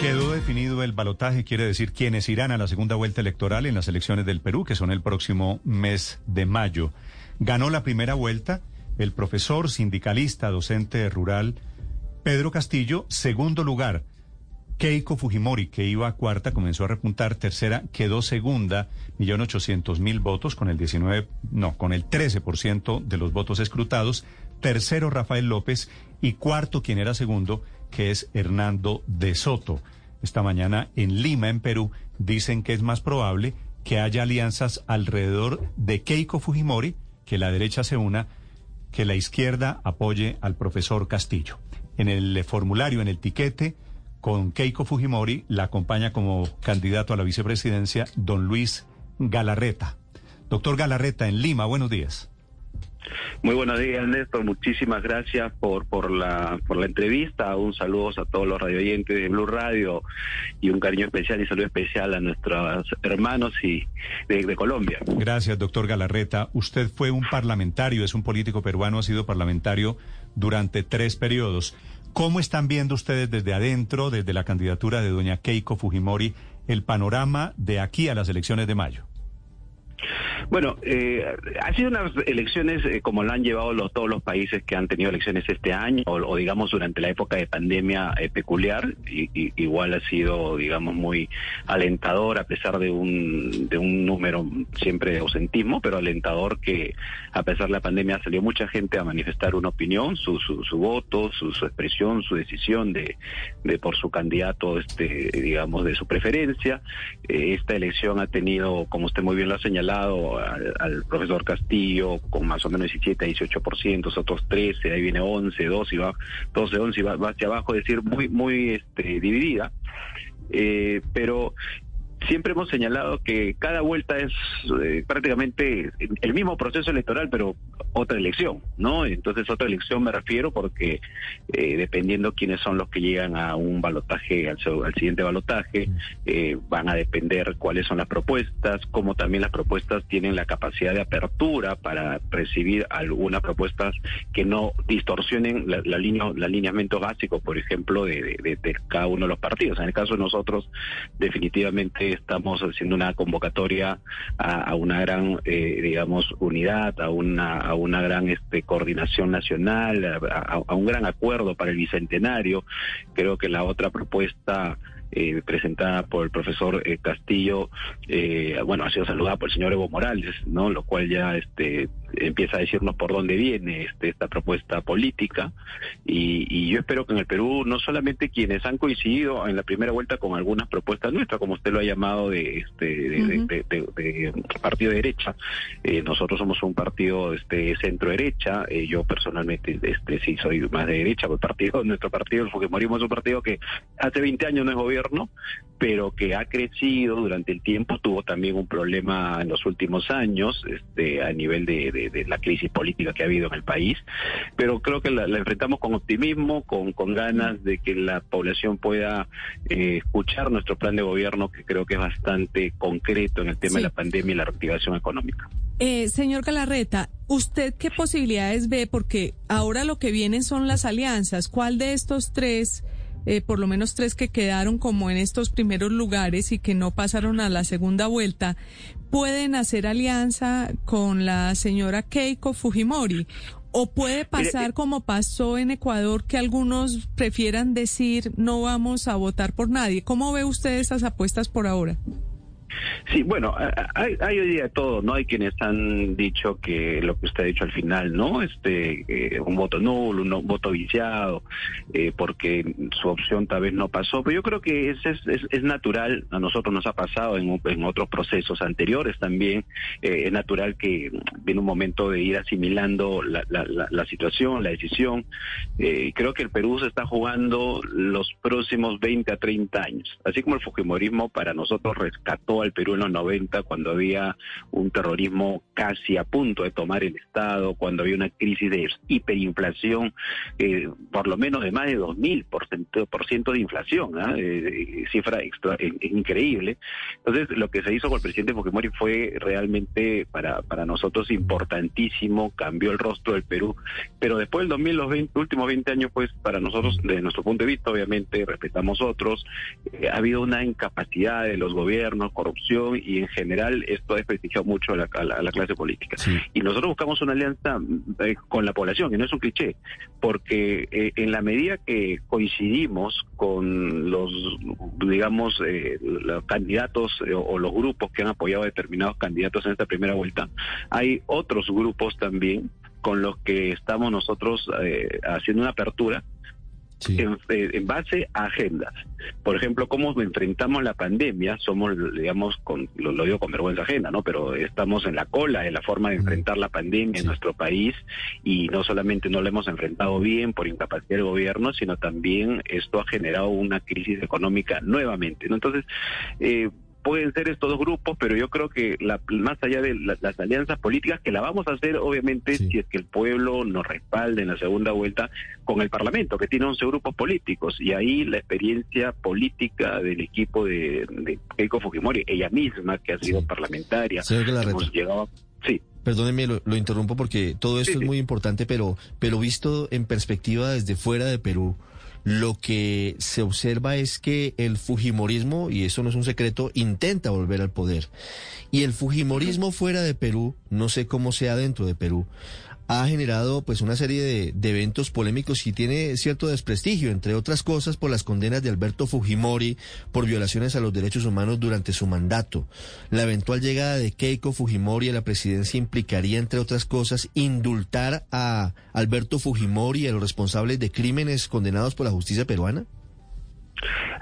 Quedó definido el balotaje, quiere decir quiénes irán a la segunda vuelta electoral en las elecciones del Perú, que son el próximo mes de mayo. Ganó la primera vuelta el profesor sindicalista docente rural Pedro Castillo, segundo lugar. Keiko Fujimori, que iba a cuarta, comenzó a repuntar. Tercera, quedó segunda, millón ochocientos mil votos, con el 19, no, con el 13% de los votos escrutados. Tercero, Rafael López. Y cuarto, quien era segundo, que es Hernando de Soto. Esta mañana en Lima, en Perú, dicen que es más probable que haya alianzas alrededor de Keiko Fujimori, que la derecha se una, que la izquierda apoye al profesor Castillo. En el formulario, en el tiquete, con Keiko Fujimori la acompaña como candidato a la vicepresidencia don Luis Galarreta. Doctor Galarreta, en Lima, buenos días. Muy buenos días, Néstor. Muchísimas gracias por, por, la, por la entrevista. Un saludo a todos los radioyentes de Blue Radio y un cariño especial y saludo especial a nuestros hermanos y de, de Colombia. Gracias, doctor Galarreta. Usted fue un parlamentario, es un político peruano, ha sido parlamentario durante tres periodos. ¿Cómo están viendo ustedes desde adentro, desde la candidatura de doña Keiko Fujimori, el panorama de aquí a las elecciones de mayo? Bueno, eh, ha sido unas elecciones eh, como lo han llevado los, todos los países que han tenido elecciones este año, o, digamos durante la época de pandemia eh, peculiar. Y, igual ha sido, digamos, muy alentador, a pesar de un, de un número siempre de ausentismo, pero alentador que a pesar de la pandemia salió mucha gente a manifestar una opinión, su, su, su voto, su, su, expresión, su decisión de, de por su candidato, este, digamos, de su preferencia. esta elección ha tenido, como usted muy bien lo ha señalado, al, profesor Castillo con más o menos 17, 18%, otros 13, ahí viene 11, 12 y va 12, 11 y va, va hacia abajo, es decir, muy muy este, dividida. Eh, pero siempre hemos señalado que cada vuelta es eh, prácticamente el mismo proceso electoral, pero otra elección, ¿no? Entonces, otra elección me refiero porque eh, dependiendo quiénes son los que llegan a un balotaje, al, siguiente balotaje, eh, van a depender cuáles son las propuestas, como también las propuestas tienen la capacidad de apertura para recibir algunas propuestas que no distorsionen la, línea, el alineamiento básico, por ejemplo, de, de cada uno de los partidos. En el caso de nosotros, definitivamente estamos haciendo una convocatoria a, una gran, eh, digamos, unidad, a una, a una gran este, coordinación nacional, a, un gran acuerdo para el bicentenario. Creo que la otra propuesta eh, presentada por el profesor eh, Castillo, bueno, ha sido saludada por el señor Evo Morales, ¿no? Lo cual ya este, empieza a decirnos por dónde viene este, esta propuesta política. Y, yo espero que en el Perú no solamente quienes han coincidido en la primera vuelta con algunas propuestas nuestras, como usted lo ha llamado de este de, partido de derecha, eh, nosotros somos un partido este centro derecha, eh, yo personalmente este sí soy más de derecha, el partido nuestro partido el Fujimorismo es un partido que hace 20 años no es gobierno, pero que ha crecido durante el tiempo, tuvo también un problema en los últimos años este a nivel de de, la crisis política que ha habido en el país, pero creo que la, enfrentamos con optimismo, con, con, ganas de que la población pueda eh, escuchar nuestro plan de gobierno, que creo que es bastante concreto en el tema de la pandemia y la reactivación económica. Eh, señor Galarreta, ¿usted qué posibilidades ve? Porque ahora lo que vienen son las alianzas. ¿Cuál de estos tres? Eh, por lo menos tres que quedaron como en estos primeros lugares y que no pasaron a la segunda vuelta, pueden hacer alianza con la señora Keiko Fujimori. ¿O puede pasar como pasó en Ecuador que algunos prefieran decir no vamos a votar por nadie? ¿Cómo ve usted esas apuestas por ahora? Sí, bueno, hay, hay, hoy día todo, ¿no? Hay quienes han dicho que lo que usted ha dicho al final, ¿no? Este, eh, un voto nulo, un voto viciado, eh, porque su opción tal vez no pasó. Pero yo creo que es, es, es, natural, a nosotros nos ha pasado en, otros procesos anteriores también, eh, es natural que viene un momento de ir asimilando la, la, la, situación, la decisión. Creo que el Perú se está jugando los próximos 20 a 30 años, así como el Fujimorismo para nosotros rescató al Perú en los 90 cuando había un terrorismo casi a punto de tomar el Estado, cuando había una crisis de hiperinflación, eh, por lo menos de más de 2.000% por ciento de inflación, ¿ah? eh, cifra extra, eh, increíble. Entonces, lo que se hizo con el presidente Fujimori fue realmente para, para nosotros importantísimo, cambió el rostro del Perú, pero después del 2000, los últimos 20 años, pues para nosotros, desde nuestro punto de vista, obviamente, respetamos otros, ha habido una incapacidad de los gobiernos, corrupción y en general esto ha desprestigiado mucho a la, clase política. Y nosotros buscamos una alianza eh, con la población, y no es un cliché, porque eh, en la medida que coincidimos con los, digamos, eh, los candidatos o los grupos que han apoyado a determinados candidatos en esta primera vuelta, hay otros grupos también con los que estamos nosotros haciendo una apertura eh, en, base a agendas. Por ejemplo, cómo enfrentamos la pandemia, somos, digamos, con, lo, digo con vergüenza ajena, ¿no? Pero estamos en la cola en la forma de enfrentar la pandemia en nuestro país y no solamente no lo hemos enfrentado bien por incapacidad del gobierno, sino también esto ha generado una crisis económica nuevamente, ¿no? Entonces, eh, pueden ser estos dos grupos, pero yo creo que la, más allá de las alianzas políticas, que la vamos a hacer obviamente si es que el pueblo nos respalde en la segunda vuelta con el Parlamento, que tiene 11 grupos políticos, y ahí la experiencia política del equipo de, Keiko Fujimori, ella misma, que ha sido parlamentaria, hemos llegado... Sí. Perdóneme, lo, interrumpo porque todo esto es muy importante, pero, pero visto en perspectiva desde fuera de Perú, lo que se observa es que el Fujimorismo, y eso no es un secreto, intenta volver al poder. Y el Fujimorismo fuera de Perú, no sé cómo sea dentro de Perú, ha generado pues una serie de, eventos polémicos y tiene cierto desprestigio, entre otras cosas por las condenas de Alberto Fujimori por violaciones a los derechos humanos durante su mandato. La eventual llegada de Keiko Fujimori a la presidencia implicaría, entre otras cosas, indultar a Alberto Fujimori y a los responsables de crímenes condenados por la justicia peruana.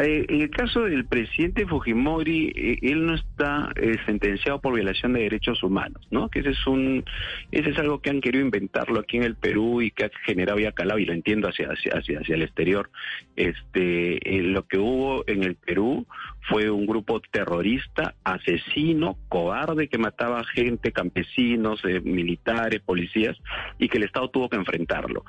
Eh, en el caso del presidente Fujimori, eh, él no está eh, sentenciado por violación de derechos humanos, ¿no? Que ese es un, ese es algo que han querido inventarlo aquí en el Perú y que ha generado ya calado y lo entiendo hacia hacia hacia, hacia el exterior. Este, lo que hubo en el Perú fue un grupo terrorista, asesino, cobarde que mataba gente, campesinos, militares, policías y que el Estado tuvo que enfrentarlo.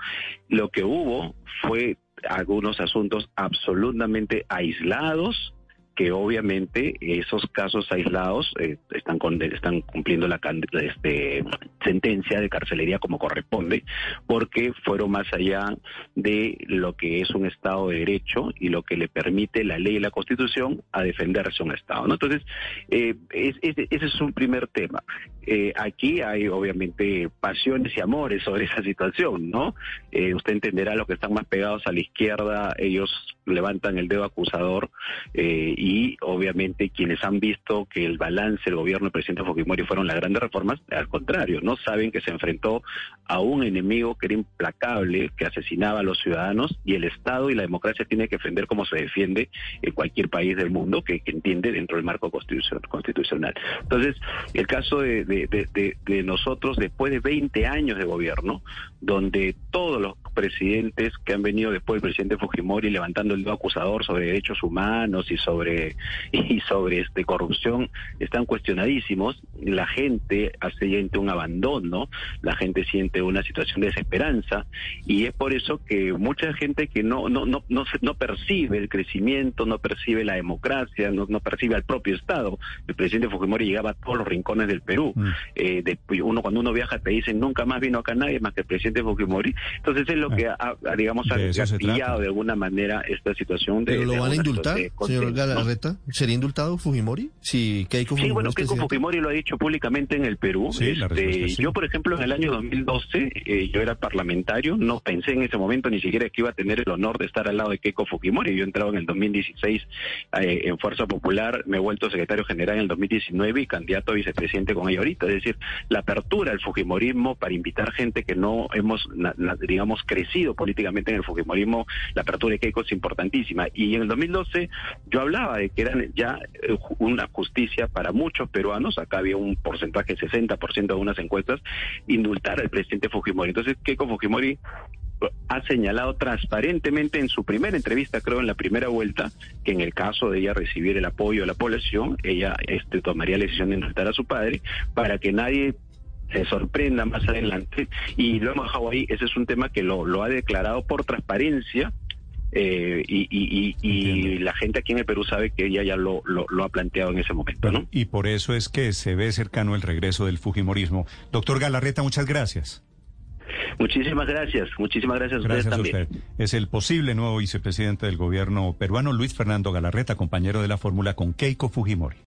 Lo que hubo fue algunos asuntos absolutamente aislados que obviamente esos casos aislados eh, están, están cumpliendo la este, sentencia de carcelería como corresponde, porque fueron más allá de lo que es un Estado de Derecho y lo que le permite la ley y la Constitución a defenderse un Estado. Entonces, eh, ese es un primer tema. Eh, aquí hay obviamente pasiones y amores sobre esa situación, ¿no? usted entenderá los que están más pegados a la izquierda, ellos levantan el dedo acusador eh, y obviamente quienes han visto que el balance del gobierno del presidente Fujimori fueron las grandes reformas, al contrario, no saben que se enfrentó a un enemigo que era implacable, que asesinaba a los ciudadanos y el Estado y la democracia tiene que defender como se defiende en cualquier país del mundo que, entiende dentro del marco constitucional. Entonces, el caso de, de nosotros, después de 20 años de gobierno, donde todos los presidentes que han venido después del presidente Fujimori levantando el dedo acusador sobre derechos humanos y sobre y sobre este corrupción están cuestionadísimos. La gente siente un abandono, la gente siente una situación de desesperanza y es por eso que mucha gente que no no no no, no percibe el crecimiento, no percibe la democracia, no, no percibe al propio Estado. El presidente Fujimori llegaba a todos los rincones del Perú. Mm. Eh, uno cuando uno viaja te dicen nunca más vino acá nadie más que el presidente Fujimori. Entonces él lo que ha, digamos, ha guiado de alguna manera esta situación. De, ¿Pero lo van a indultar, señor Galarreta? ¿Sería indultado Fujimori? Si Keiko Fujimori sí, bueno, Keiko Fujimori lo ha dicho públicamente en el Perú. Este, yo, por ejemplo, en el año 2012, eh, yo era parlamentario, no pensé en ese momento ni siquiera que iba a tener el honor de estar al lado de Keiko Fujimori. Yo he entrado en el 2016 eh, en Fuerza Popular, me he vuelto secretario general en el 2019 y candidato a vicepresidente con ella ahorita. Es decir, la apertura al Fujimorismo para invitar gente que no hemos, digamos, crecido políticamente en el Fujimorismo, la apertura de Keiko es importantísima. Y en el 2012 yo hablaba de que era ya eh, una justicia para muchos peruanos, acá había un porcentaje, 60% de unas encuestas, indultar al presidente Fujimori. Entonces, Keiko Fujimori ha señalado transparentemente en su primera entrevista, creo en la primera vuelta, que en el caso de ella recibir el apoyo de la población, ella este, tomaría la decisión de indultar a su padre para que nadie se sorprenda más adelante. Y lo hemos dejado ahí, ese es un tema que lo, lo ha declarado por transparencia. Eh, y, la gente aquí en el Perú sabe que ella ya lo, lo, ha planteado en ese momento, ¿no? Y por eso es que se ve cercano el regreso del Fujimorismo. Doctor Galarreta, muchas gracias. Muchísimas gracias, muchísimas gracias a ustedes también. Es el posible nuevo vicepresidente del gobierno peruano, Luis Fernando Galarreta, compañero de la fórmula con Keiko Fujimori.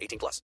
18 plus.